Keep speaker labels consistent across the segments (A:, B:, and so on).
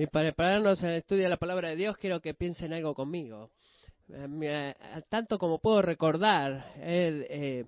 A: Y para prepararnos al estudio de la palabra de Dios, quiero que piensen algo conmigo. Eh, tanto como puedo recordar, he eh,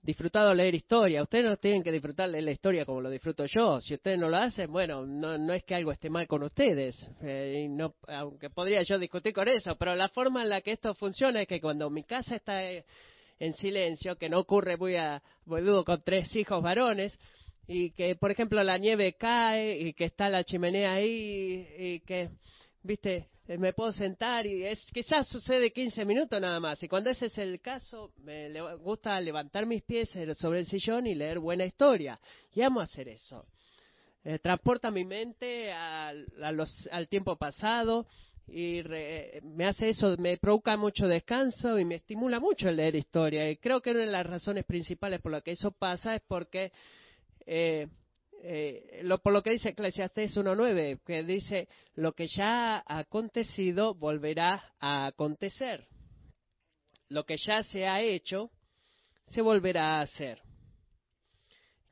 A: disfrutado leer historia. Ustedes no tienen que disfrutar de la historia como lo disfruto yo. Si ustedes no lo hacen, bueno, no, no es que algo esté mal con ustedes. Eh, no, aunque podría yo discutir con eso, pero la forma en la que esto funciona es que cuando mi casa está en silencio, que no ocurre muy a boludo con tres hijos varones, y que, por ejemplo, la nieve cae y que está la chimenea ahí y que, viste, me puedo sentar y es quizás sucede 15 minutos nada más. Y cuando ese es el caso, me gusta levantar mis pies sobre el sillón y leer buena historia. Y amo hacer eso. Eh, transporta mi mente al, al tiempo pasado y me hace eso, me provoca mucho descanso y me estimula mucho el leer historia. Y creo que una de las razones principales por las que eso pasa es porque eh, eh, por lo que dice Eclesiastes 1.9, que dice, lo que ya ha acontecido volverá a acontecer. Lo que ya se ha hecho, se volverá a hacer.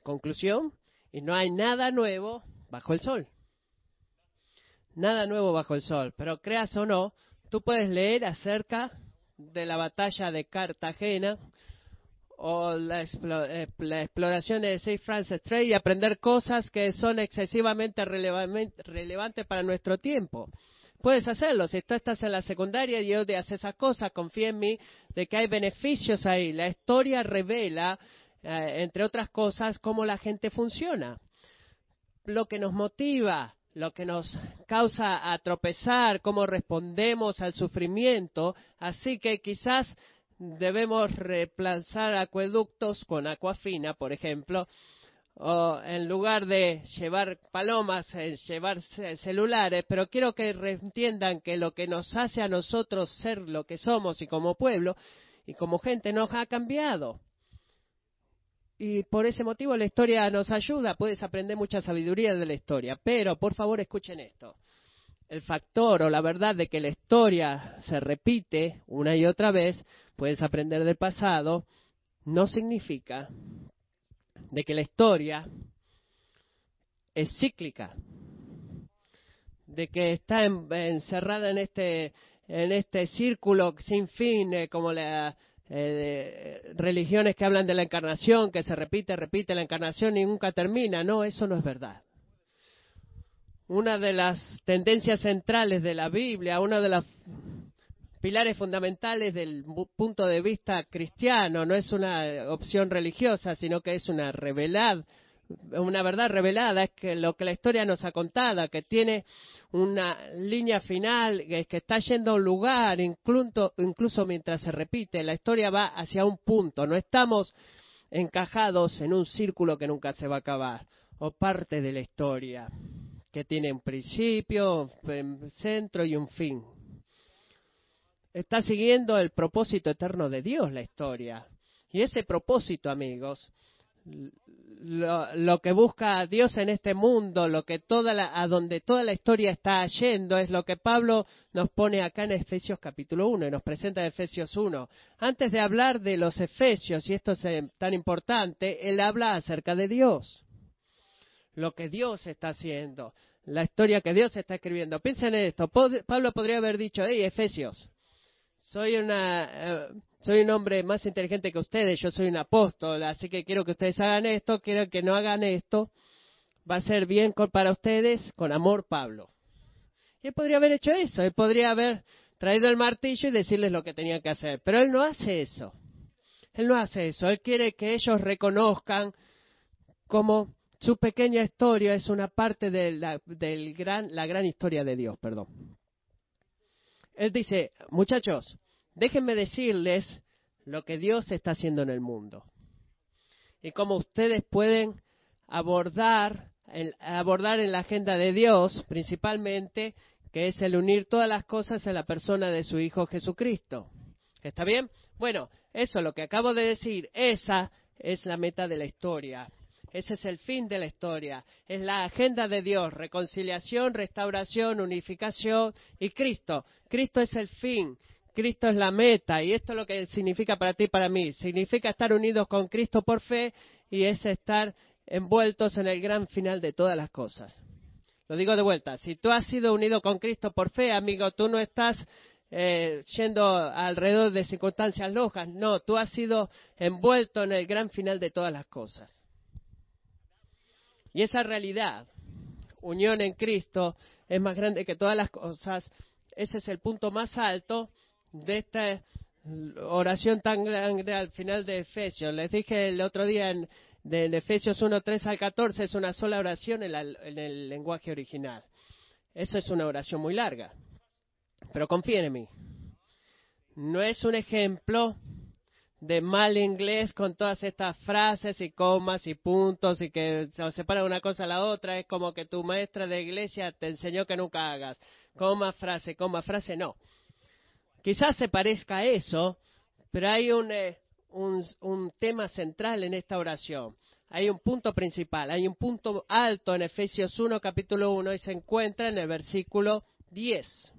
A: Conclusión, y no hay nada nuevo bajo el sol. Nada nuevo bajo el sol, pero creas o no, tú puedes leer acerca de la batalla de Cartagena o la, eh, la, exploración de Safe France Strait y aprender cosas que son excesivamente relevantes para nuestro tiempo. Puedes hacerlo. Si tú estás en la secundaria y odias esas cosas, confía en mí de que hay beneficios ahí. La historia revela, eh, entre otras cosas, cómo la gente funciona. Lo que nos motiva, lo que nos causa a tropezar, cómo respondemos al sufrimiento. Así que quizás debemos reemplazar acueductos con acuafina, por ejemplo, o en lugar de llevar palomas, en llevar celulares, pero quiero que entiendan que lo que nos hace a nosotros ser lo que somos y como pueblo y como gente nos ha cambiado. Y por ese motivo la historia nos ayuda, puedes aprender mucha sabiduría de la historia, pero por favor escuchen esto el factor o la verdad de que la historia se repite una y otra vez, puedes aprender del pasado, no significa de que la historia es cíclica, de que está encerrada en este en este círculo sin fin, eh, como las eh, religiones que hablan de la encarnación, que se repite, repite la encarnación y nunca termina. No, eso no es verdad una de las tendencias centrales de la Biblia, uno de los pilares fundamentales del punto de vista cristiano, no es una opción religiosa, sino que es una revelad, una verdad revelada, es que lo que la historia nos ha contado, que tiene una línea final, que está yendo a un lugar, incluso, incluso mientras se repite, la historia va hacia un punto, no estamos encajados en un círculo que nunca se va a acabar, o parte de la historia que tiene un principio, un centro y un fin. Está siguiendo el propósito eterno de Dios la historia. Y ese propósito, amigos, lo, que busca Dios en este mundo, lo que toda la, a donde toda la historia está yendo, es lo que Pablo nos pone acá en Efesios capítulo 1 y nos presenta en Efesios 1. Antes de hablar de los Efesios, y esto es eh, tan importante, él habla acerca de Dios lo que Dios está haciendo, la historia que Dios está escribiendo. Piensen en esto. Pablo podría haber dicho, hey, Efesios, soy, una, eh, soy un hombre más inteligente que ustedes, yo soy un apóstol, así que quiero que ustedes hagan esto, quiero que no hagan esto. Va a ser bien para ustedes, con amor, Pablo. Y él podría haber hecho eso, él podría haber traído el martillo y decirles lo que tenían que hacer, pero él no hace eso. Él no hace eso, él quiere que ellos reconozcan como su pequeña historia es una parte de la, gran, historia de Dios, perdón. Él dice, muchachos, déjenme decirles lo que Dios está haciendo en el mundo y cómo ustedes pueden abordar, abordar en la agenda de Dios, principalmente, que es el unir todas las cosas en la persona de su Hijo Jesucristo. ¿Está bien? Bueno, eso lo que acabo de decir, esa es la meta de la historia. Ese es el fin de la historia. Es la agenda de Dios. Reconciliación, restauración, unificación y Cristo. Cristo es el fin. Cristo es la meta. Y esto es lo que significa para ti y para mí. Significa estar unidos con Cristo por fe y es estar envueltos en el gran final de todas las cosas. Lo digo de vuelta, si tú has sido unido con Cristo por fe, amigo, tú no estás eh, yendo alrededor de circunstancias lojas, no, tú has sido envuelto en el gran final de todas las cosas. Y esa realidad, unión en Cristo, es más grande que todas las cosas. Ese es el punto más alto de esta oración tan grande al final de Efesios. Les dije el otro día en, Efesios 1, 3 al 14, es una sola oración en, en el lenguaje original. Eso es una oración muy larga. Pero confíen en mí. No es un ejemplo de mal inglés con todas estas frases y comas y puntos y que se separa una cosa a la otra. Es como que tu maestra de iglesia te enseñó que nunca hagas. Coma, frase, coma, frase, no. Quizás se parezca a eso, pero hay eh, un, un, tema central en esta oración. Hay un punto principal, hay un punto alto en Efesios 1, capítulo 1, y se encuentra en el versículo 10.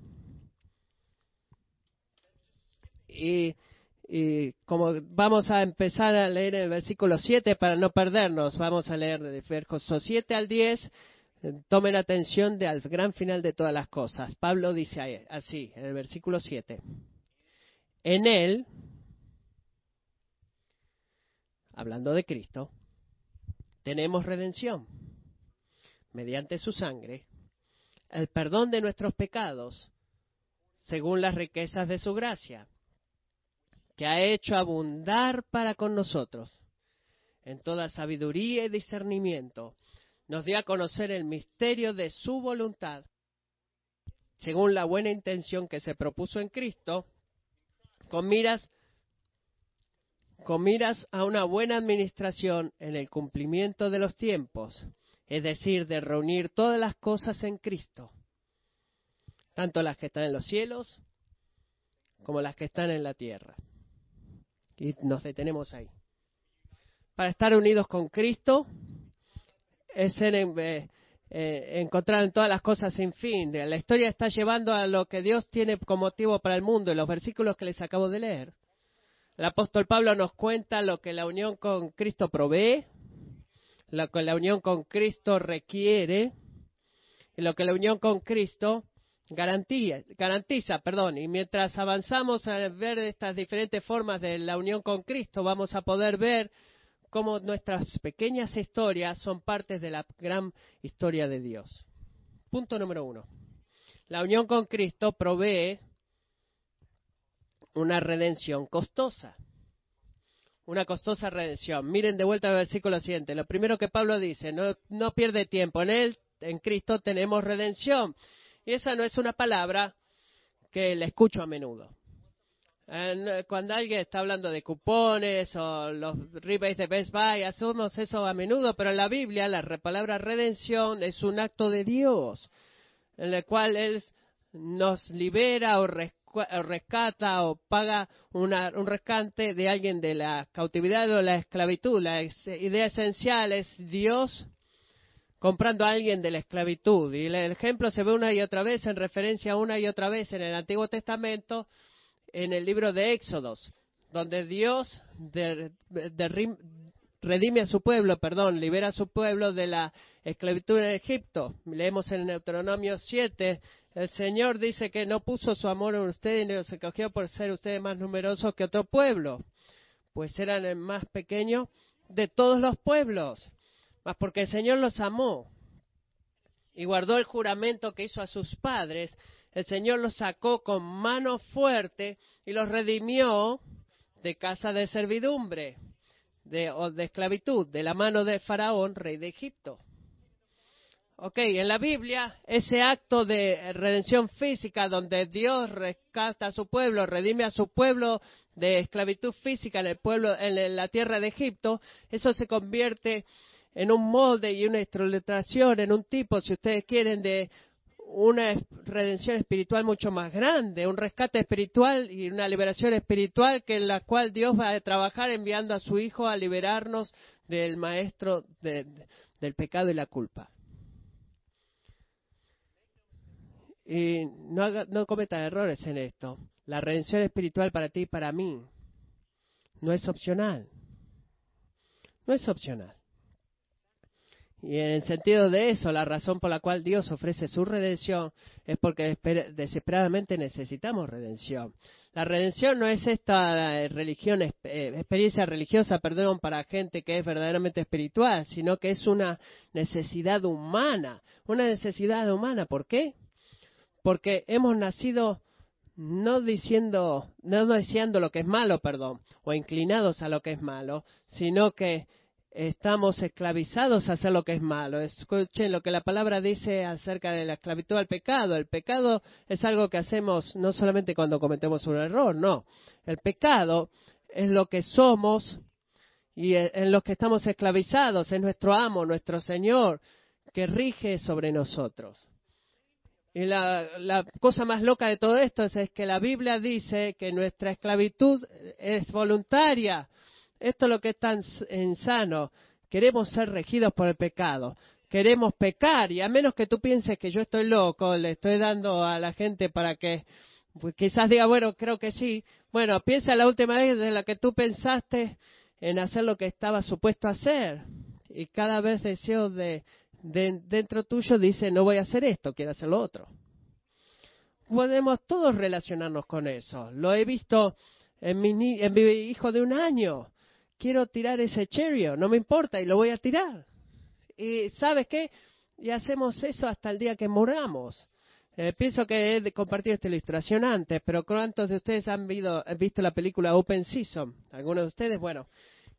A: Y, y, como vamos a empezar a leer el versículo 7 para no perdernos, vamos a leer de versículos 7 al 10 Tomen atención de al gran final de todas las cosas. Pablo dice así, en el versículo 7. En él, hablando de Cristo, tenemos redención mediante su sangre, el perdón de nuestros pecados, según las riquezas de su gracia, que ha hecho abundar para con nosotros en toda sabiduría y discernimiento nos dio a conocer el misterio de su voluntad, según la buena intención que se propuso en Cristo, con miras, con miras a una buena administración en el cumplimiento de los tiempos, es decir, de reunir todas las cosas en Cristo, tanto las que están en los cielos como las que están en la tierra. Y nos detenemos ahí. Para estar unidos con Cristo, es eh, eh, encontrar en todas las cosas sin fin. La historia está llevando a lo que Dios tiene como motivo para el mundo en los versículos que les acabo de leer. El apóstol Pablo nos cuenta lo que la unión con Cristo provee, lo que la unión con Cristo requiere y lo que la unión con Cristo garantía, garantiza. Perdón. Y mientras avanzamos a ver estas diferentes formas de la unión con Cristo, vamos a poder ver cómo nuestras pequeñas historias son partes de la gran historia de Dios. Punto número uno. La unión con Cristo provee una redención costosa. Una costosa redención. Miren de vuelta al versículo siguiente. Lo primero que Pablo dice, no, no pierde tiempo. En Él, en Cristo, tenemos redención. Y esa no es una palabra que le escucho a menudo. Cuando alguien está hablando de cupones o los rebates de Best Buy, hacemos eso a menudo, pero en la Biblia la palabra redención es un acto de Dios, en el cual Él nos libera o rescata o paga un rescate de alguien de la cautividad o la esclavitud. La idea esencial es Dios comprando a alguien de la esclavitud. Y el ejemplo se ve una y otra vez en referencia una y otra vez en el Antiguo Testamento en el libro de Éxodos, donde Dios redime a su pueblo, perdón, libera a su pueblo de la esclavitud en Egipto. Leemos en Deuteronomio 7, el Señor dice que no puso su amor en ustedes ni los escogió por ser ustedes más numerosos que otro pueblo, pues eran el más pequeño de todos los pueblos, mas porque el Señor los amó y guardó el juramento que hizo a sus padres, el Señor los sacó con mano fuerte y los redimió de casa de servidumbre de, o de esclavitud, de la mano de Faraón, rey de Egipto. Ok, en la Biblia, ese acto de redención física donde Dios rescata a su pueblo, redime a su pueblo de esclavitud física en el pueblo, en la tierra de Egipto, eso se convierte en un molde y una ilustración, en un tipo, si ustedes quieren, de una redención espiritual mucho más grande, un rescate espiritual y una liberación espiritual que en la cual Dios va a trabajar enviando a su Hijo a liberarnos del maestro del pecado y la culpa. Y no, no cometa errores en esto. La redención espiritual para ti y para mí no es opcional. No es opcional. Y en el sentido de eso, la razón por la cual Dios ofrece su redención es porque desesperadamente necesitamos redención. La redención no es esta eh, religión, eh, experiencia religiosa, perdón, para gente que es verdaderamente espiritual, sino que es una necesidad humana, una necesidad humana. ¿Por qué? Porque hemos nacido no diciendo, no deseando lo que es malo, perdón, o inclinados a lo que es malo, sino que estamos esclavizados a hacer lo que es malo. Escuchen lo que la palabra dice acerca de la esclavitud al pecado. El pecado es algo que hacemos no solamente cuando cometemos un error, no. El pecado es lo que somos y en los que estamos esclavizados, es nuestro amo, nuestro Señor, que rige sobre nosotros. Y la, cosa más loca de todo esto es que la Biblia dice que nuestra esclavitud es voluntaria esto es lo que es tan insano. Queremos ser regidos por el pecado. Queremos pecar y a menos que tú pienses que yo estoy loco, le estoy dando a la gente para que pues, quizás diga, bueno, creo que sí. Bueno, piensa la última vez de la que tú pensaste en hacer lo que estaba supuesto a hacer. Y cada vez deseo de, dentro tuyo dice, no voy a hacer esto, quiero hacer lo otro. Podemos todos relacionarnos con eso. Lo he visto en mi, en mi hijo de un año quiero tirar ese cherio, no me importa y lo voy a tirar. Y ¿sabes qué? Y hacemos eso hasta el día que moramos. Eh, pienso que he compartido esta ilustración antes, pero ¿cuántos de ustedes han visto la película Open Season? Algunos de ustedes, bueno,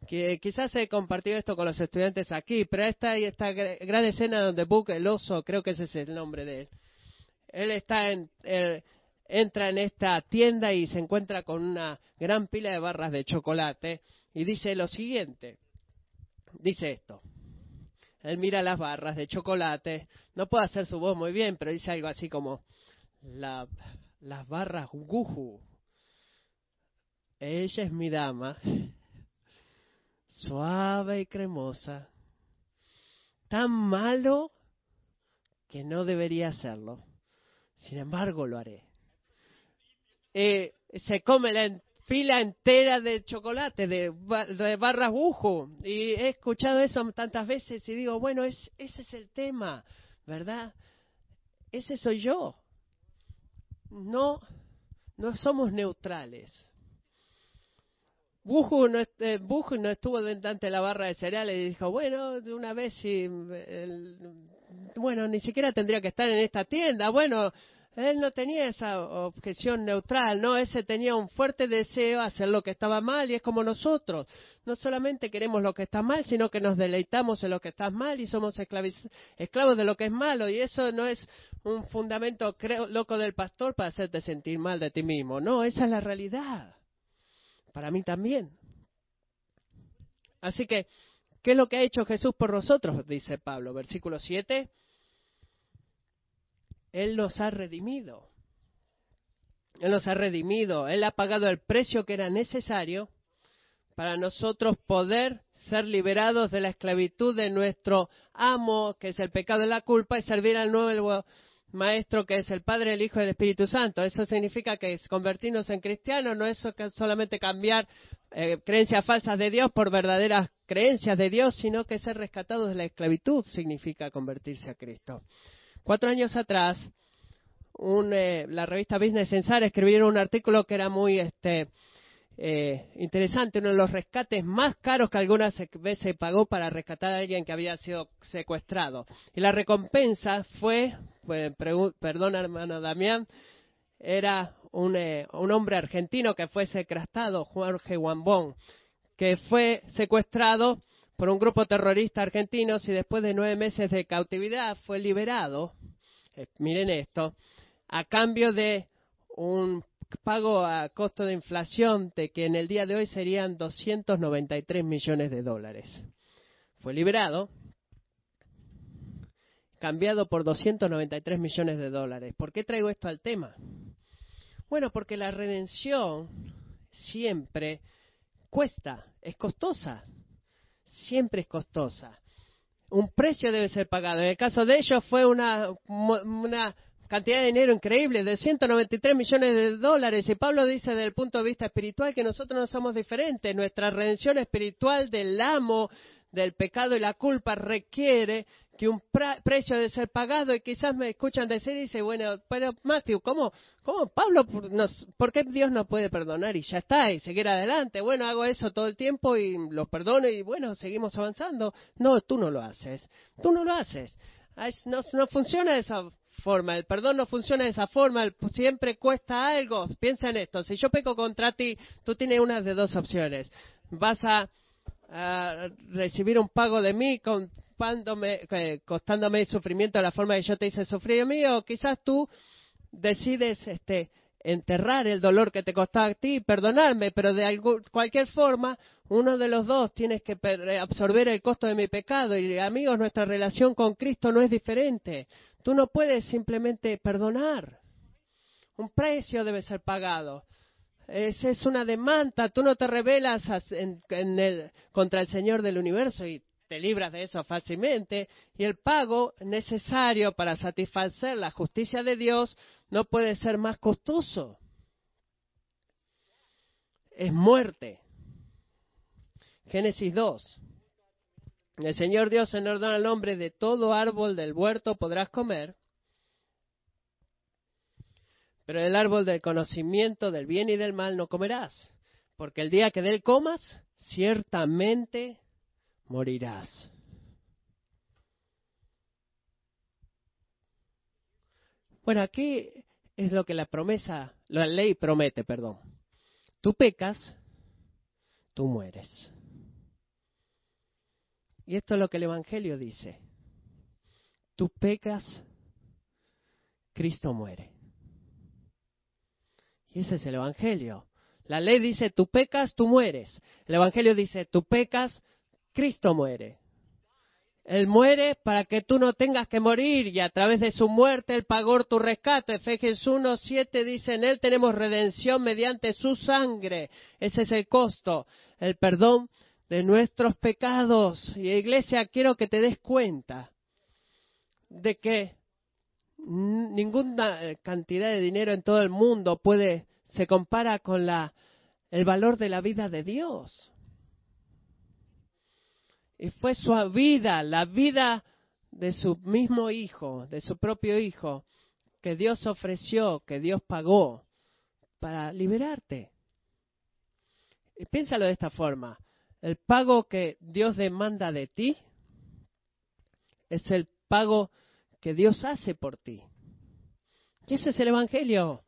A: que quizás he compartido esto con los estudiantes aquí, pero esta esta gran escena donde Book, el oso, creo que ese es el nombre de él, él está en, entra en esta tienda y se encuentra con una gran pila de barras de chocolate y dice lo siguiente, dice esto. Él mira las barras de chocolate, no puede hacer su voz muy bien, pero dice algo así como, la, las barras guju. Ella es mi dama, suave y cremosa, tan malo que no debería hacerlo. Sin embargo, lo haré. Eh, se come la, fila entera de chocolate, de, barras bujo. Y he escuchado eso tantas veces y digo, bueno, es, ese es el tema, ¿verdad? Ese soy yo. No, no somos neutrales. Buju no, eh, no estuvo dentro de la barra de cereales y dijo, bueno, de una vez si, bueno, ni siquiera tendría que estar en esta tienda. Bueno, él no tenía esa objeción neutral, no, ese tenía un fuerte deseo de hacer lo que estaba mal y es como nosotros. No solamente queremos lo que está mal, sino que nos deleitamos en lo que está mal y somos esclavos de lo que es malo. Y eso no es un fundamento loco del pastor para hacerte sentir mal de ti mismo. No, esa es la realidad. Para mí también. Así que, ¿qué es lo que ha hecho Jesús por nosotros? Dice Pablo, versículo 7. Él nos ha redimido. Él nos ha redimido. Él ha pagado el precio que era necesario para nosotros poder ser liberados de la esclavitud de nuestro amo, que es el pecado y la culpa, y servir al nuevo maestro que es el Padre, el Hijo y el Espíritu Santo. Eso significa que convertirnos en cristianos no es solamente cambiar eh, creencias falsas de Dios por verdaderas creencias de Dios, sino que ser rescatados de la esclavitud significa convertirse a Cristo. Cuatro años atrás, eh, la revista Business Censar escribieron un artículo que era muy este, eh, interesante, uno de los rescates más caros que alguna vez se pagó para rescatar a alguien que había sido secuestrado. Y la recompensa fue, pues, perdón hermano Damián, era un, eh, un, hombre argentino que fue secuestrado, Jorge Wambón, que fue secuestrado por un grupo terrorista argentino y después de nueve meses de cautividad fue liberado, eh, miren esto, a cambio de un pago a costo de inflación de que en el día de hoy serían 293 millones de dólares. Fue liberado, cambiado por 293 millones de dólares. ¿Por qué traigo esto al tema? Bueno, porque la redención siempre cuesta, es costosa siempre es costosa. Un precio debe ser pagado. En el caso de ellos fue una, una cantidad de dinero increíble, de 193 millones de dólares. Y Pablo dice desde el punto de vista espiritual que nosotros no somos diferentes. Nuestra redención espiritual del amo del pecado y la culpa requiere que un precio de ser pagado y quizás me escuchan decir y dice, bueno, pero Matthew, ¿cómo, cómo Pablo, por qué Dios no puede perdonar y ya está y seguir adelante? Bueno, hago eso todo el tiempo y los perdono y bueno, seguimos avanzando. No, tú no lo haces, tú no lo haces. No, no funciona de esa forma, el perdón no funciona de esa forma, siempre cuesta algo. Piensa en esto, si yo peco contra ti, tú tienes una de dos opciones. Vas a recibir un pago de mí con, costándome sufrimiento de la forma que yo te hice sufrir a quizás tú decides este, enterrar el dolor que te costó a ti perdonarme, pero de cualquier forma, uno de los dos tienes que absorber el costo de mi pecado. Y amigos, nuestra relación con Cristo no es diferente. Tú no puedes simplemente perdonar. Un precio debe ser pagado. Esa es una demanda. Tú no te rebelas contra el Señor del universo y te libras de eso fácilmente. Y el pago necesario para satisfacer la justicia de Dios no puede ser más costoso. Es muerte. Génesis 2. El Señor Dios en orden al hombre de todo árbol del huerto podrás comer, pero el árbol del conocimiento del bien y del mal no comerás, porque el día que de él comas, ciertamente morirás. Bueno, aquí es lo que la promesa, la ley promete, perdón. Tú pecas, tú mueres. Y esto es lo que el Evangelio dice. Tú pecas, Cristo muere. Y ese es el Evangelio. La ley dice, tú pecas, tú mueres. El Evangelio dice, tú pecas, Cristo muere. Él muere para que tú no tengas que morir y a través de su muerte Él pagó tu rescate. Efesios 1.7 dice, en Él tenemos redención mediante su sangre. Ese es el costo, el perdón de nuestros pecados. Y iglesia, quiero que te des cuenta de que ninguna cantidad de dinero en todo el mundo puede se compara con la el valor de la vida de Dios. Y fue su vida, la vida de su mismo hijo, de su propio hijo, que Dios ofreció, que Dios pagó para liberarte. Y piénsalo de esta forma. El pago que Dios demanda de ti es el pago que Dios hace por ti. Y ese es el Evangelio.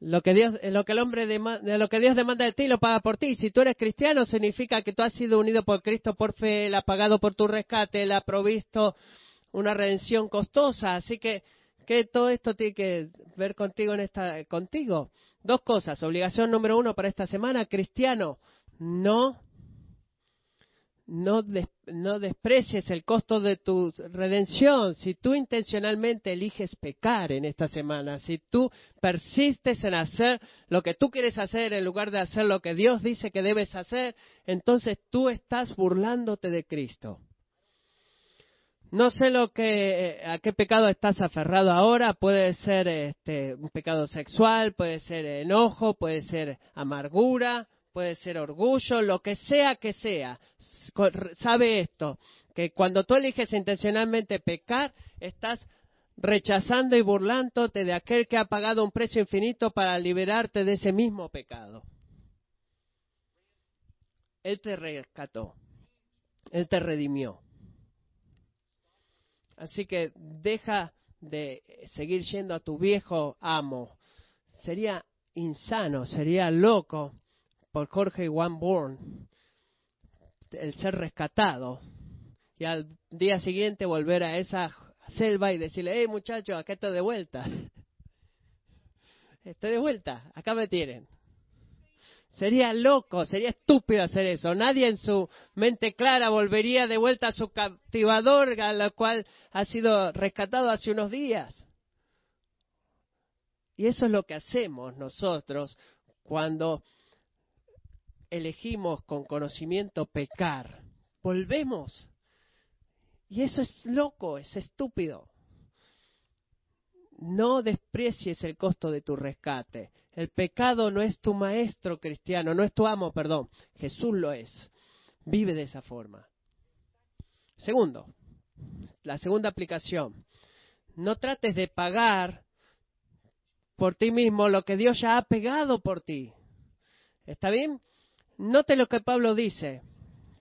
A: Lo que, Dios, lo que el hombre lo que Dios demanda de ti lo paga por ti. Si tú eres cristiano, significa que tú has sido unido por Cristo por fe, Él ha pagado por tu rescate, Él ha provisto una redención costosa. Así que, que todo esto tiene que ver contigo en esta, contigo. Dos cosas. Obligación número uno para esta semana, cristiano, no no, no desprecies el costo de tu redención. Si tú intencionalmente eliges pecar en esta semana, si tú persistes en hacer lo que tú quieres hacer en lugar de hacer lo que Dios dice que debes hacer, entonces tú estás burlándote de Cristo. No sé lo que, a qué pecado estás aferrado ahora. Puede ser este, un pecado sexual, puede ser enojo, puede ser amargura, puede ser orgullo, lo que sea que sea sabe esto, que cuando tú eliges intencionalmente pecar, estás rechazando y burlándote de aquel que ha pagado un precio infinito para liberarte de ese mismo pecado. Él te rescató, Él te redimió. Así que deja de seguir yendo a tu viejo amo. Sería insano, sería loco por Jorge One Born el ser rescatado y al día siguiente volver a esa selva y decirle, hey muchachos, acá estoy de vuelta. Estoy de vuelta, acá me tienen. Sería loco, sería estúpido hacer eso. Nadie en su mente clara volvería de vuelta a su captivador, a la cual ha sido rescatado hace unos días. Y eso es lo que hacemos nosotros cuando elegimos con conocimiento pecar, volvemos. Y eso es loco, es estúpido. No desprecies el costo de tu rescate. El pecado no es tu maestro cristiano, no es tu amo, perdón. Jesús lo es. Vive de esa forma. Segundo, la segunda aplicación. No trates de pagar por ti mismo lo que Dios ya ha pegado por ti. ¿Está bien? Note lo que Pablo dice.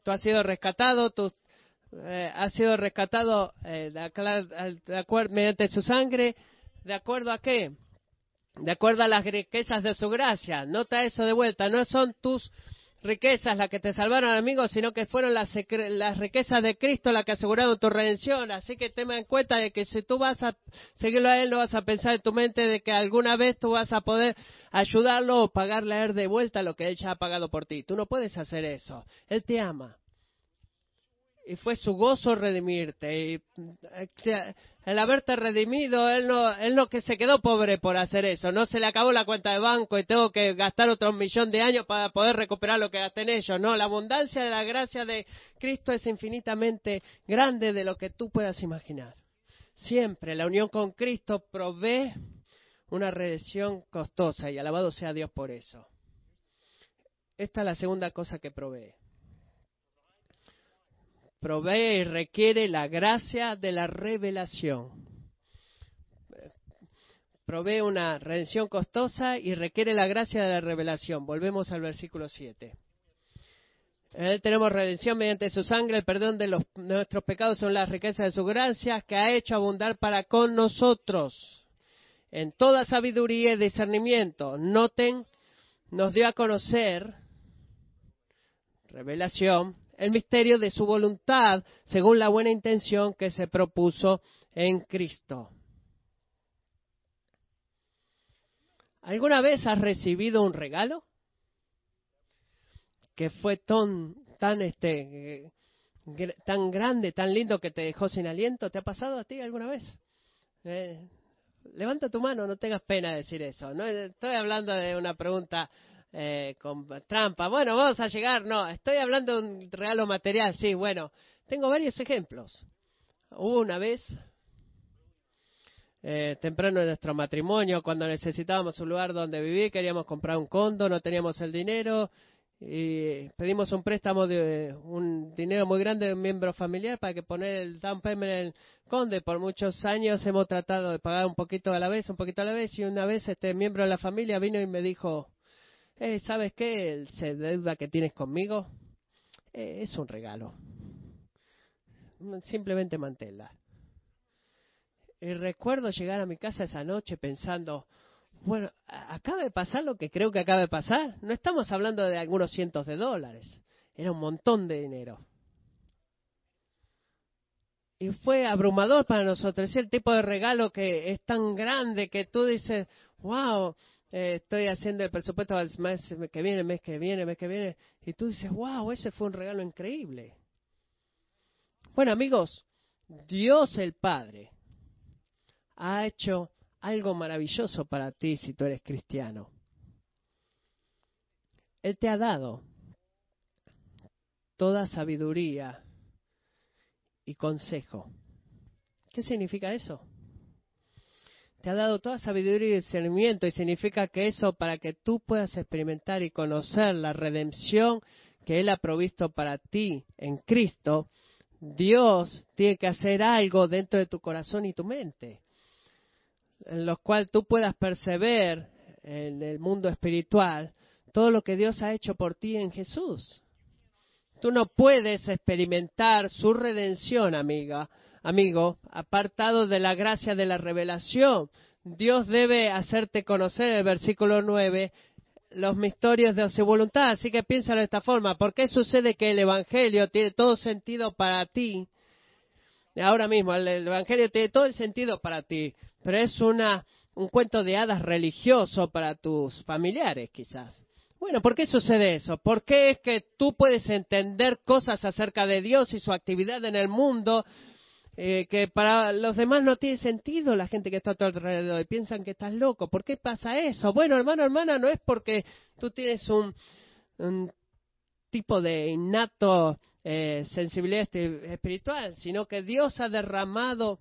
A: Tú has sido rescatado, tú eh, has sido rescatado eh, de, acuerdo, mediante su sangre. ¿De acuerdo a qué? De acuerdo a las riquezas de su gracia. Nota eso de vuelta. No son tus riquezas las que te salvaron, amigos, sino que fueron las, las riquezas de Cristo las que aseguraron tu redención. Así que ten en cuenta de que si tú vas a seguirlo a Él, no vas a pensar en tu mente de que alguna vez tú vas a poder ayudarlo o pagarle a Él de vuelta lo que Él ya ha pagado por ti. Tú no puedes hacer eso. Él te ama y fue su gozo redimirte. Y eh, el haberte redimido, él no, él no que se quedó pobre por hacer eso. No se le acabó la cuenta de banco y tengo que gastar otro millón de años para poder recuperar lo que gasté en ellos. No, la abundancia de la gracia de Cristo es infinitamente grande de lo que tú puedas imaginar. Siempre la unión con Cristo provee una redención costosa y alabado sea Dios por eso. Esta es la segunda cosa que provee provee y requiere la gracia de la revelación. Provee una redención costosa y requiere la gracia de la revelación. Volvemos al versículo 7. En él tenemos redención mediante su sangre, el perdón de, nuestros pecados son las riquezas de su gracia que ha hecho abundar para con nosotros en toda sabiduría y discernimiento. Noten, nos dio a conocer revelación el misterio de su voluntad según la buena intención que se propuso en Cristo. ¿Alguna vez has recibido un regalo que fue tan, tan, este, tan grande, tan lindo que te dejó sin aliento? ¿Te ha pasado a ti alguna vez? Eh, levanta tu mano, no tengas pena de decir eso. No estoy hablando de una pregunta eh, con trampa. Bueno, vamos a llegar. No, estoy hablando de un regalo material. Sí, bueno, tengo varios ejemplos. Hubo una vez, eh, temprano en nuestro matrimonio, cuando necesitábamos un lugar donde vivir, queríamos comprar un condo, no teníamos el dinero y pedimos un préstamo de un dinero muy grande de un miembro familiar para que poner el down payment en el conde. Por muchos años hemos tratado de pagar un poquito a la vez, un poquito a la vez, y una vez este miembro de la familia vino y me dijo, eh, ¿sabes qué? El deuda que tienes conmigo eh, es un regalo. Simplemente manténla. Y recuerdo llegar a mi casa esa noche pensando, bueno, acaba de pasar lo que creo que acaba de pasar. No estamos hablando de algunos cientos de dólares. Era un montón de dinero. Y fue abrumador para nosotros. Es el tipo de regalo que es tan grande que tú dices, wow, eh, estoy haciendo el presupuesto el mes que viene, mes que viene, mes que viene, y tú dices, wow, ese fue un regalo increíble. Bueno, amigos, Dios el Padre ha hecho algo maravilloso para ti si tú eres cristiano. Él te ha dado toda sabiduría y consejo. ¿Qué significa eso? Ha dado toda sabiduría y discernimiento y significa que eso para que tú puedas experimentar y conocer la redención que Él ha provisto para ti en Cristo, Dios tiene que hacer algo dentro de tu corazón y tu mente, en lo cual tú puedas perceber en el mundo espiritual todo lo que Dios ha hecho por ti en Jesús. Tú no puedes experimentar su redención, amiga, amigo, apartado de la gracia de la revelación. Dios debe hacerte conocer, el versículo 9, los misterios de su voluntad. Así que piénsalo de esta forma. ¿Por qué sucede que el Evangelio tiene todo sentido para ti? Ahora mismo, el Evangelio tiene todo el sentido para ti, pero es una, un cuento de hadas religioso para tus familiares, quizás. Bueno, ¿por qué sucede eso? ¿Por qué es que tú puedes entender cosas acerca de Dios y su actividad en el mundo eh, que para los demás no tiene sentido la gente que está a tu alrededor y piensan que estás loco. ¿Por qué pasa eso? Bueno, hermano, hermana, no es porque tú tienes un, tipo de innato eh, sensibilidad este, espiritual, sino que Dios ha derramado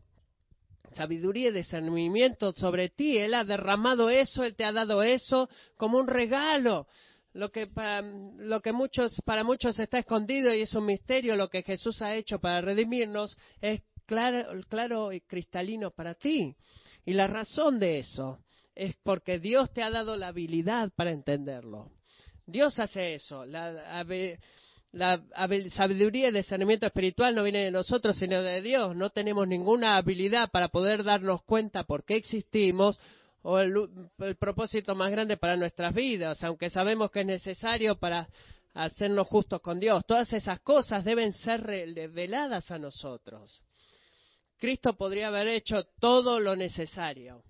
A: sabiduría y discernimiento sobre ti. Él ha derramado eso, Él te ha dado eso como un regalo. lo que para lo que muchos para muchos está escondido y es un misterio lo que Jesús ha hecho para redimirnos es claro claro y cristalino para ti y la razón de eso es porque Dios te ha dado la habilidad para entenderlo Dios hace eso la, sabiduría y discernimiento espiritual no viene de nosotros, sino de Dios. No tenemos ninguna habilidad para poder darnos cuenta por qué existimos o el, propósito más grande para nuestras vidas, aunque sabemos que es necesario para hacernos justos con Dios. Todas esas cosas deben ser reveladas a nosotros. Cristo podría haber hecho todo lo necesario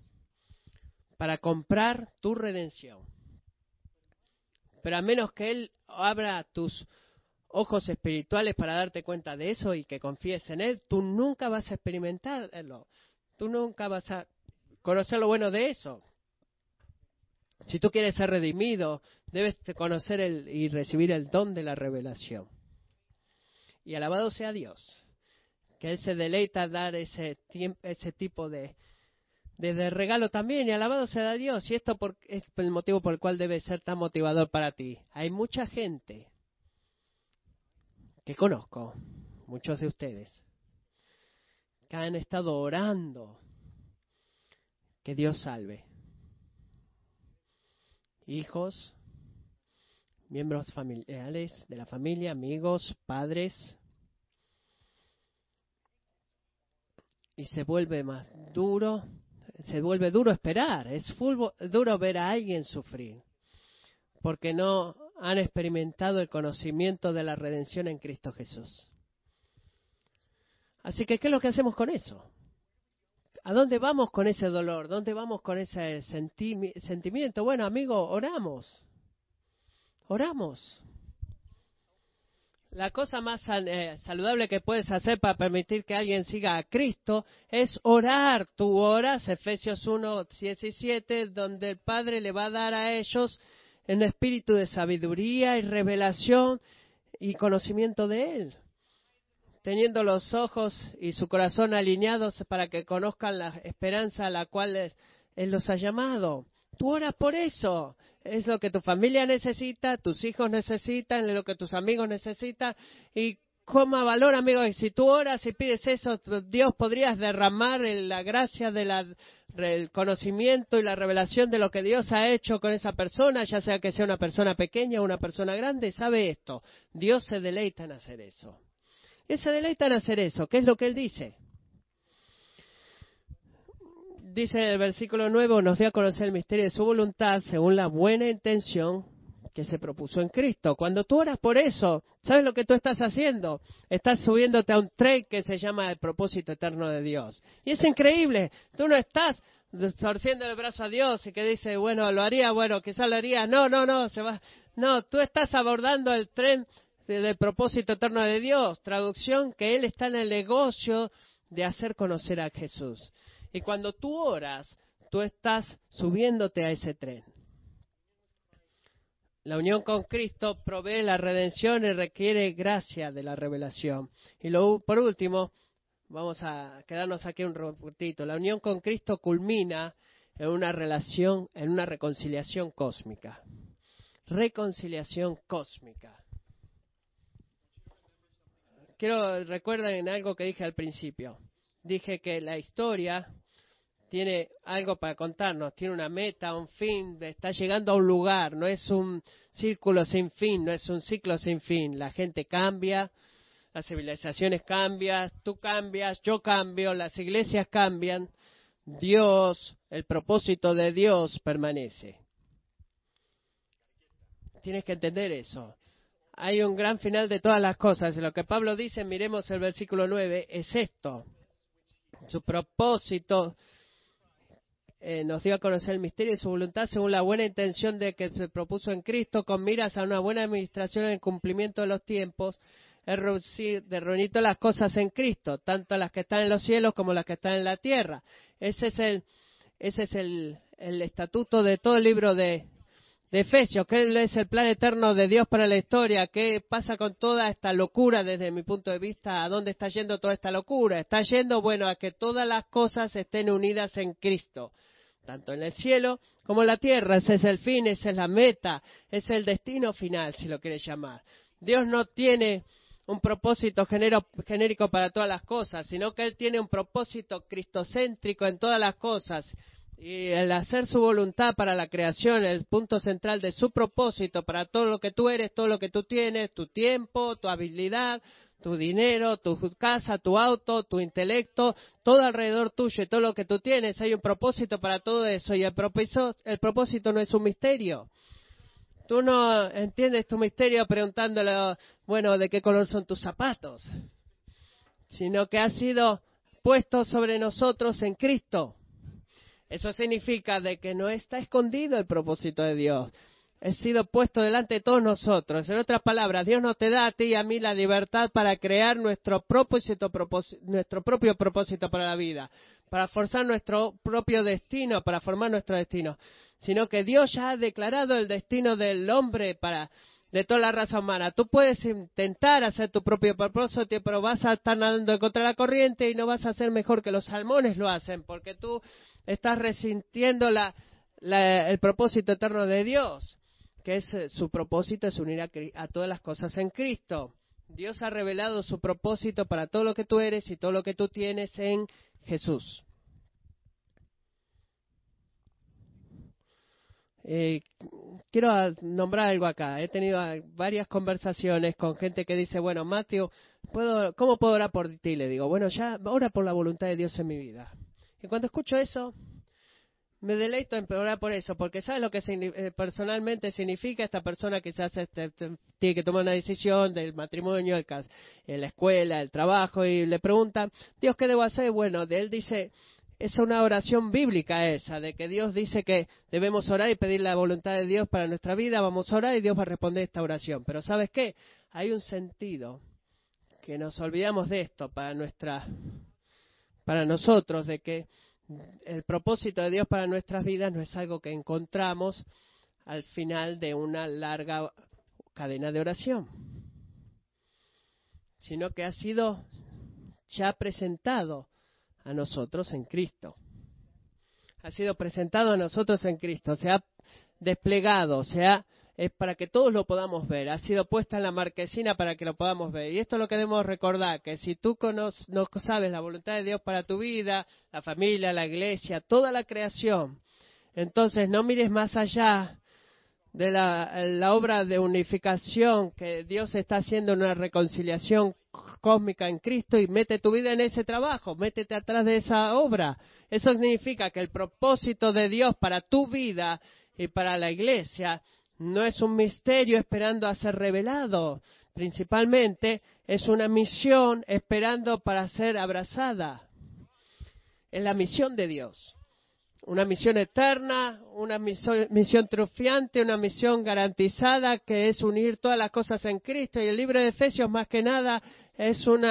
A: para comprar tu redención. Pero a menos que Él abra tus ojos espirituales para darte cuenta de eso y que confíes en Él, tú nunca vas a experimentarlo. Tú nunca vas a conocer lo bueno de eso. Si tú quieres ser redimido, debes conocer el, y recibir el don de la revelación. Y alabado sea Dios, que Él se deleita dar ese, ese tipo de, de, regalo también. Y alabado sea Dios. Y esto es el motivo por el cual debe ser tan motivador para ti. Hay mucha gente que conozco, muchos de ustedes, que han estado orando que Dios salve. Hijos, miembros familiares de la familia, amigos, padres. Y se vuelve más duro, se vuelve duro esperar, es duro ver a alguien sufrir, porque no han experimentado el conocimiento de la redención en Cristo Jesús. Así que, ¿qué es lo que hacemos con eso? ¿A dónde vamos con ese dolor? ¿Dónde vamos con ese sentimiento? Bueno, amigo, oramos. Oramos. La cosa más eh, saludable que puedes hacer para permitir que alguien siga a Cristo es orar. Tú oras, Efesios 1, 17, donde el Padre le va a dar a ellos en espíritu de sabiduría y revelación y conocimiento de Él, teniendo los ojos y su corazón alineados para que conozcan la esperanza a la cual Él los ha llamado. Tú oras por eso. Es lo que tu familia necesita, tus hijos necesitan, lo que tus amigos necesitan. Y coma valor, amigo, y si tú oras y pides eso, Dios podrías derramar la gracia del conocimiento y la revelación de lo que Dios ha hecho con esa persona, ya sea que sea una persona pequeña o una persona grande, sabe esto. Dios se deleita en hacer eso. Él se deleita en hacer eso. ¿Qué es lo que Él dice? Dice en el versículo 9, nos dio a conocer el misterio de su voluntad según la buena intención que se propuso en Cristo. Cuando tú oras por eso, ¿sabes lo que tú estás haciendo? Estás subiéndote a un tren que se llama el propósito eterno de Dios. Y es increíble. Tú no estás torciendo el brazo a Dios y que dice, bueno, lo haría, bueno, quizás lo haría. No, no, no, se va. No, tú estás abordando el tren del propósito eterno de Dios. Traducción, que Él está en el negocio de hacer conocer a Jesús. Y cuando tú oras, tú estás subiéndote a ese tren. La unión con Cristo provee la redención y requiere gracia de la revelación. Y lo, por último, vamos a quedarnos aquí un ratito. La unión con Cristo culmina en una relación, en una reconciliación cósmica. Reconciliación cósmica. Quiero recuerden algo que dije al principio. Dije que la historia tiene algo para contarnos, tiene una meta, un fin, está llegando a un lugar, no es un círculo sin fin, no es un ciclo sin fin. La gente cambia, las civilizaciones cambian, tú cambias, yo cambio, las iglesias cambian, Dios, el propósito de Dios permanece. Tienes que entender eso. Hay un gran final de todas las cosas. Lo que Pablo dice, miremos el versículo 9, es esto. Su propósito eh, nos dio a conocer el misterio y su voluntad según la buena intención de que se propuso en Cristo con miras a una buena administración en el cumplimiento de los tiempos, de reunir todas las cosas en Cristo, tanto las que están en los cielos como las que están en la tierra. Ese es el, ese es el, el estatuto de todo el libro de, de Efesios, que es el plan eterno de Dios para la historia, qué pasa con toda esta locura desde mi punto de vista, a dónde está yendo toda esta locura. Está yendo, bueno, a que todas las cosas estén unidas en Cristo tanto en el cielo como en la tierra. Ese es el fin, esa es la meta, es el destino final, si lo quieres llamar. Dios no tiene un propósito genérico para todas las cosas, sino que Él tiene un propósito cristocéntrico en todas las cosas. Y el hacer su voluntad para la creación, el punto central de su propósito para todo lo que tú eres, todo lo que tú tienes, tu tiempo, tu habilidad, tu dinero, tu casa, tu auto, tu intelecto, todo alrededor tuyo y todo lo que tú tienes, hay un propósito para todo eso y el propósito, el propósito no es un misterio. Tú no entiendes tu misterio preguntándole, bueno, ¿de qué color son tus zapatos? Sino que ha sido puesto sobre nosotros en Cristo. Eso significa de que no está escondido el propósito de Dios. Ha sido puesto delante de todos nosotros. En otras palabras, Dios nos te da a ti y a mí la libertad para crear nuestro, propósito, nuestro propio propósito para la vida, para forzar nuestro propio destino, para formar nuestro destino. Sino que Dios ya ha declarado el destino del hombre para de toda la raza humana. Tú puedes intentar hacer tu propio propósito, pero vas a estar nadando contra la corriente y no vas a ser mejor que los salmones lo hacen, porque tú estás resintiendo el propósito eterno de Dios, que es eh, su propósito es unir a, todas las cosas en Cristo. Dios ha revelado su propósito para todo lo que tú eres y todo lo que tú tienes en Jesús. Eh, quiero nombrar algo acá. He tenido varias conversaciones con gente que dice, bueno, Mateo, ¿puedo, ¿cómo puedo orar por ti? Le digo, bueno, ya ora por la voluntad de Dios en mi vida. Y cuando escucho eso, me deleito en orar por eso, porque ¿sabes lo que eh, personalmente significa esta persona que se tiene que tomar una decisión del matrimonio, el, en la escuela, el trabajo, y le pregunta, Dios, ¿qué debo hacer? Bueno, de él dice, es una oración bíblica esa, de que Dios dice que debemos orar y pedir la voluntad de Dios para nuestra vida, vamos a orar y Dios va a responder esta oración. Pero ¿sabes qué? Hay un sentido que nos olvidamos de esto para nuestra para nosotros de que el propósito de Dios para nuestras vidas no es algo que encontramos al final de una larga cadena de oración, sino que ha sido ya presentado a nosotros en Cristo. Ha sido presentado a nosotros en Cristo, se ha desplegado, se ha es para que todos lo podamos ver. Ha sido puesta en la marquesina para que lo podamos ver. Y esto es lo que debemos recordar, que si tú no sabes la voluntad de Dios para tu vida, la familia, la iglesia, toda la creación, entonces no mires más allá de la, obra de unificación que Dios está haciendo una reconciliación cósmica en Cristo y mete tu vida en ese trabajo, métete atrás de esa obra. Eso significa que el propósito de Dios para tu vida y para la iglesia no es un misterio esperando a ser revelado, principalmente es una misión esperando para ser abrazada. Es la misión de Dios. Una misión eterna, una misión, misión triunfante, una misión garantizada que es unir todas las cosas en Cristo. Y el libro de Efesios, más que nada, es un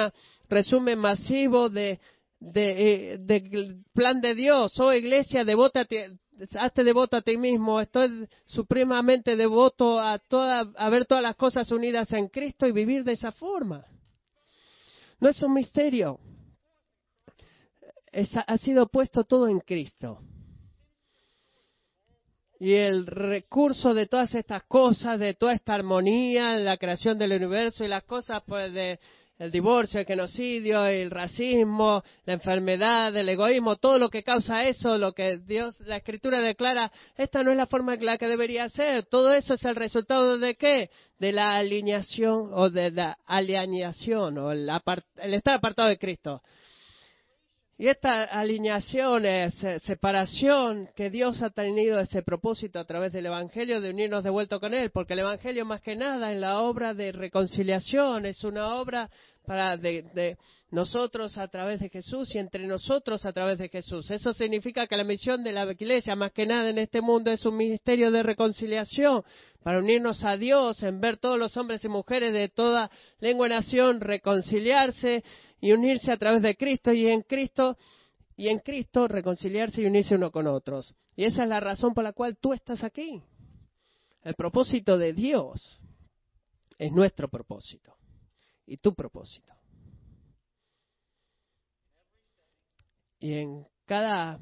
A: resumen masivo de, de, del plan de Dios. Oh, iglesia, devótate, hazte devoto a ti mismo, estoy supremamente devoto a, toda, a ver todas las cosas unidas en Cristo y vivir de esa forma. No es un misterio. ha sido puesto todo en Cristo. Y el recurso de todas estas cosas, de toda esta armonía, la creación del universo y las cosas pues, de, el divorcio, el genocidio, el racismo, la enfermedad, el egoísmo, todo lo que causa eso, lo que Dios, la Escritura declara, esta no es la forma en la que debería ser. Todo eso es el resultado de qué? De la alineación o de la alineación o el, el estar apartado de Cristo. Y esta alineación, separación que Dios ha tenido ese propósito a través del Evangelio de unirnos de vuelta con Él, porque el Evangelio más que nada en la obra de reconciliación es una obra para de, nosotros a través de Jesús y entre nosotros a través de Jesús. Eso significa que la misión de la Iglesia más que nada en este mundo es un ministerio de reconciliación para unirnos a Dios, en ver todos los hombres y mujeres de toda lengua y nación reconciliarse y unirse a través de Cristo y en Cristo y en Cristo reconciliarse y unirse uno con otros. Y esa es la razón por la cual tú estás aquí. El propósito de Dios es nuestro propósito y tu propósito. Y en cada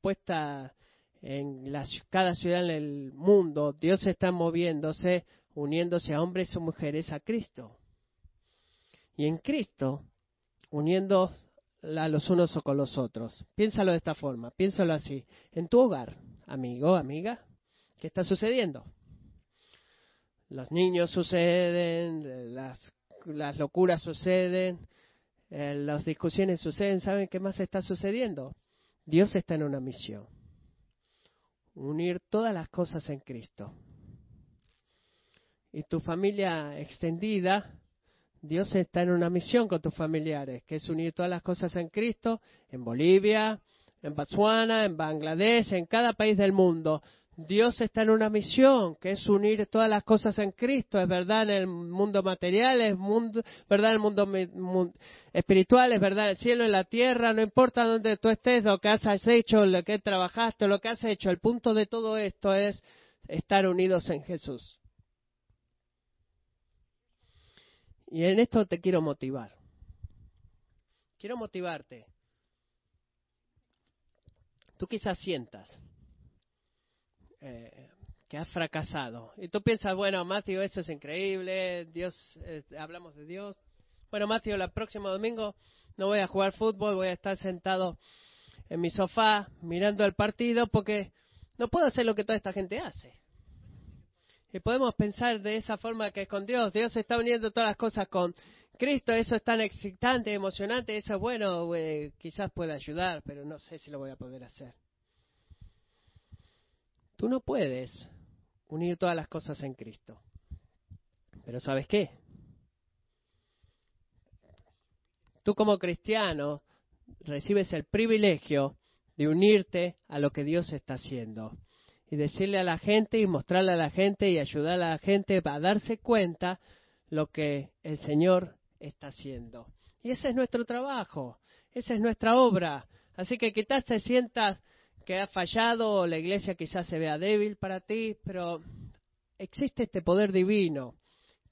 A: puesta en cada ciudad en el mundo, Dios está moviéndose, uniéndose a hombres y mujeres a Cristo. Y en Cristo, uniendo a los unos o con los otros. Piénsalo de esta forma, piénsalo así. En tu hogar, amigo, amiga, ¿qué está sucediendo? Los niños suceden, las, locuras suceden, eh, las discusiones suceden. ¿Saben qué más está sucediendo? Dios está en una misión. Unir todas las cosas en Cristo. Y tu familia extendida Dios está en una misión con tus familiares, que es unir todas las cosas en Cristo, en Bolivia, en Botswana, en Bangladesh, en cada país del mundo. Dios está en una misión, que es unir todas las cosas en Cristo. Es verdad en el mundo material, es mundo, verdad en el mundo, espiritual, es verdad en el cielo, en la tierra. No importa dónde tú estés, lo que has hecho, lo que trabajaste, lo que has hecho. El punto de todo esto es estar unidos en Jesús. Y en esto te quiero motivar. Quiero motivarte. Tú quizás sientas eh, que has fracasado. Y tú piensas, bueno, Matthew, eso es increíble, Dios, eh, hablamos de Dios. Bueno, Matthew, el próximo domingo no voy a jugar fútbol, voy a estar sentado en mi sofá mirando el partido porque no puedo hacer lo que toda esta gente hace. Y podemos pensar de esa forma que es con Dios. Dios está uniendo todas las cosas con Cristo. Eso es tan excitante, emocionante. Eso, bueno, eh, quizás pueda ayudar, pero no sé si lo voy a poder hacer. Tú no puedes unir todas las cosas en Cristo. Pero ¿sabes qué? Tú como cristiano recibes el privilegio de unirte a lo que Dios está haciendo y decirle a la gente y mostrarle a la gente y ayudar a la gente a darse cuenta lo que el Señor está haciendo. Y ese es nuestro trabajo, esa es nuestra obra. Así que quizás te sientas que ha fallado o la iglesia quizás se vea débil para ti, pero existe este poder divino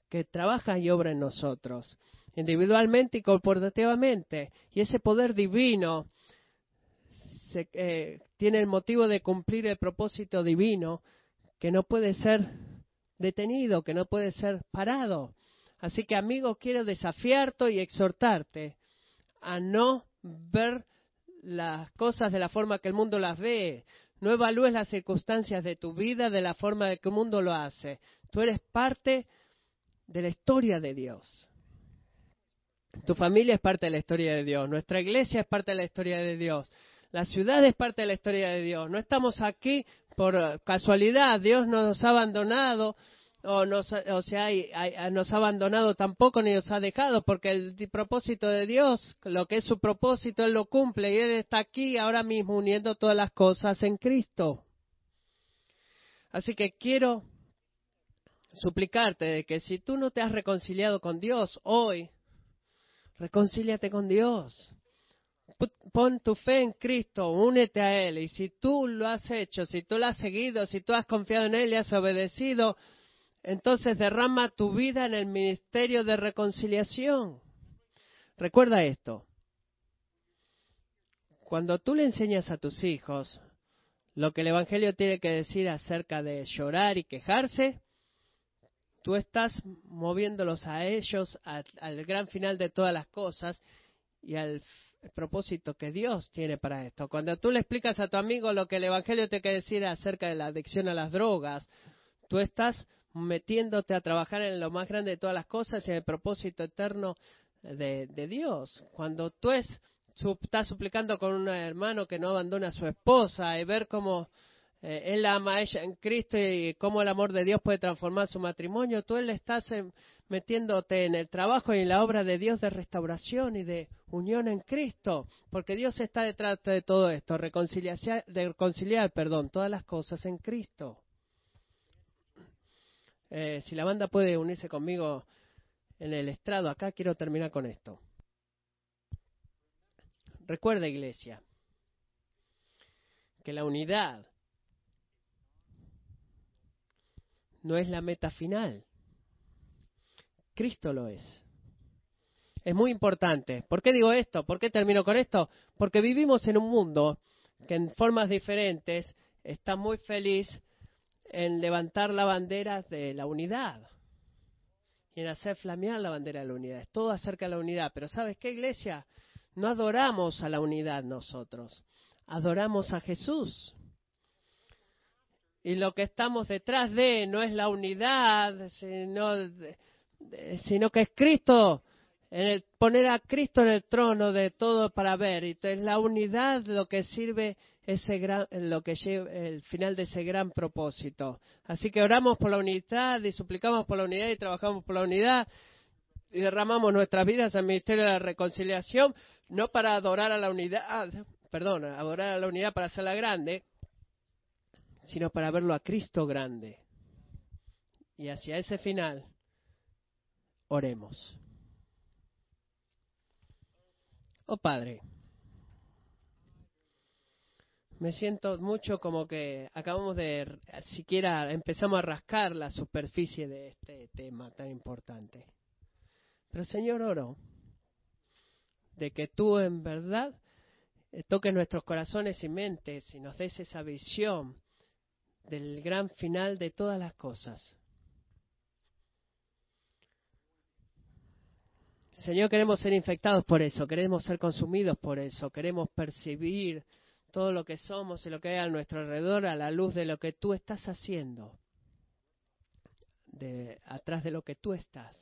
A: que trabaja y obra en nosotros, individualmente y corporativamente. Y ese poder divino eh, tiene el motivo de cumplir el propósito divino que no puede ser detenido, que no puede ser parado. Así que, amigo, quiero desafiarte y exhortarte a no ver las cosas de la forma que el mundo las ve. No evalúes las circunstancias de tu vida de la forma que el mundo lo hace. Tú eres parte de la historia de Dios. Tu familia es parte de la historia de Dios. Nuestra iglesia es parte de la historia de Dios. La ciudad es parte de la historia de Dios. No estamos aquí por casualidad. Dios no nos ha abandonado o, nos, sea, nos ha abandonado tampoco ni nos ha dejado, porque el propósito de Dios, lo que es su propósito, Él lo cumple y Él está aquí ahora mismo uniendo todas las cosas en Cristo. Así que quiero suplicarte de que si tú no te has reconciliado con Dios hoy, reconcíliate con Dios pon tu fe en Cristo, únete a Él. Y si tú lo has hecho, si tú lo has seguido, si tú has confiado en Él y has obedecido, entonces derrama tu vida en el ministerio de reconciliación. Recuerda esto. Cuando tú le enseñas a tus hijos lo que el Evangelio tiene que decir acerca de llorar y quejarse, tú estás moviéndolos a ellos al, gran final de todas las cosas y al propósito que Dios tiene para esto. Cuando tú le explicas a tu amigo lo que el Evangelio te quiere decir acerca de la adicción a las drogas, tú estás metiéndote a trabajar en lo más grande de todas las cosas y en el propósito eterno de, Dios. Cuando tú estás suplicando con un hermano que no abandona a su esposa y ver cómo eh, él ama a ella en Cristo y cómo el amor de Dios puede transformar su matrimonio, tú le estás metiéndote en el trabajo y en la obra de Dios de restauración y de unión en Cristo, porque Dios está detrás de todo esto, reconciliar, reconciliar perdón, todas las cosas en Cristo. Eh, si la banda puede unirse conmigo en el estrado acá, quiero terminar con esto. Recuerda, iglesia, que la unidad no es la meta final. Cristo lo es. Es muy importante. ¿Por qué digo esto? ¿Por qué termino con esto? Porque vivimos en un mundo que en formas diferentes está muy feliz en levantar la bandera de la unidad y en hacer flamear la bandera de la unidad. Es todo acerca de la unidad. Pero ¿sabes qué, iglesia? No adoramos a la unidad nosotros, adoramos a Jesús. Y lo que estamos detrás de no es la unidad, sino, sino que es Cristo, en el, poner a Cristo en el trono de todo para ver. Y es la unidad lo que sirve ese gran, lo que lleva el final de ese gran propósito. Así que oramos por la unidad y suplicamos por la unidad y trabajamos por la unidad y derramamos nuestras vidas al ministerio de la reconciliación, no para adorar a la unidad, perdón, adorar a la unidad para hacerla grande, sino para verlo a Cristo grande. Y hacia ese final, oremos. Oh Padre, me siento mucho como que acabamos de, siquiera empezamos a rascar la superficie de este tema tan importante. Pero Señor, oro de que tú en verdad eh, toques nuestros corazones y mentes y nos des esa visión del gran final de todas las cosas. Señor, queremos ser infectados por eso, queremos ser consumidos por eso, queremos percibir todo lo que somos y lo que hay a nuestro alrededor a la luz de lo que tú estás haciendo, de, atrás de lo que tú estás.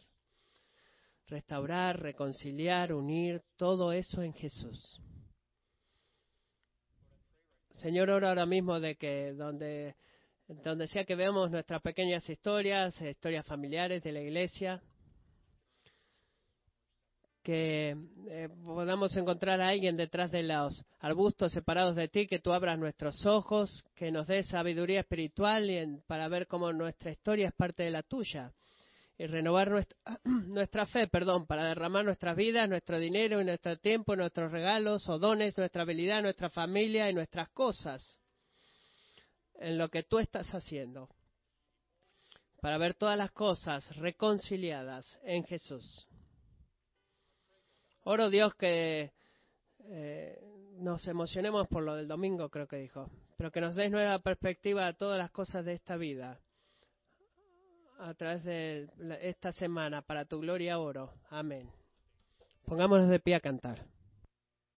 A: Restaurar, reconciliar, unir, todo eso en Jesús. Señor, oro ahora mismo de que donde, donde sea que veamos nuestras pequeñas historias, historias familiares de la iglesia, que eh, podamos encontrar a alguien detrás de los arbustos separados de ti, que tú abras nuestros ojos, que nos des sabiduría espiritual y para ver cómo nuestra historia es parte de la tuya y renovar nuestra, nuestra fe, perdón, para derramar nuestras vidas, nuestro dinero y nuestro tiempo, nuestros regalos o dones, nuestra habilidad, nuestra familia y nuestras cosas en lo que tú estás haciendo para ver todas las cosas reconciliadas en Jesús. Oro Dios que eh, nos emocionemos por lo del domingo, creo que dijo, pero que nos des nueva perspectiva a todas las cosas de esta vida a través de esta semana. Para tu gloria oro. Amén. Pongámonos de pie a cantar.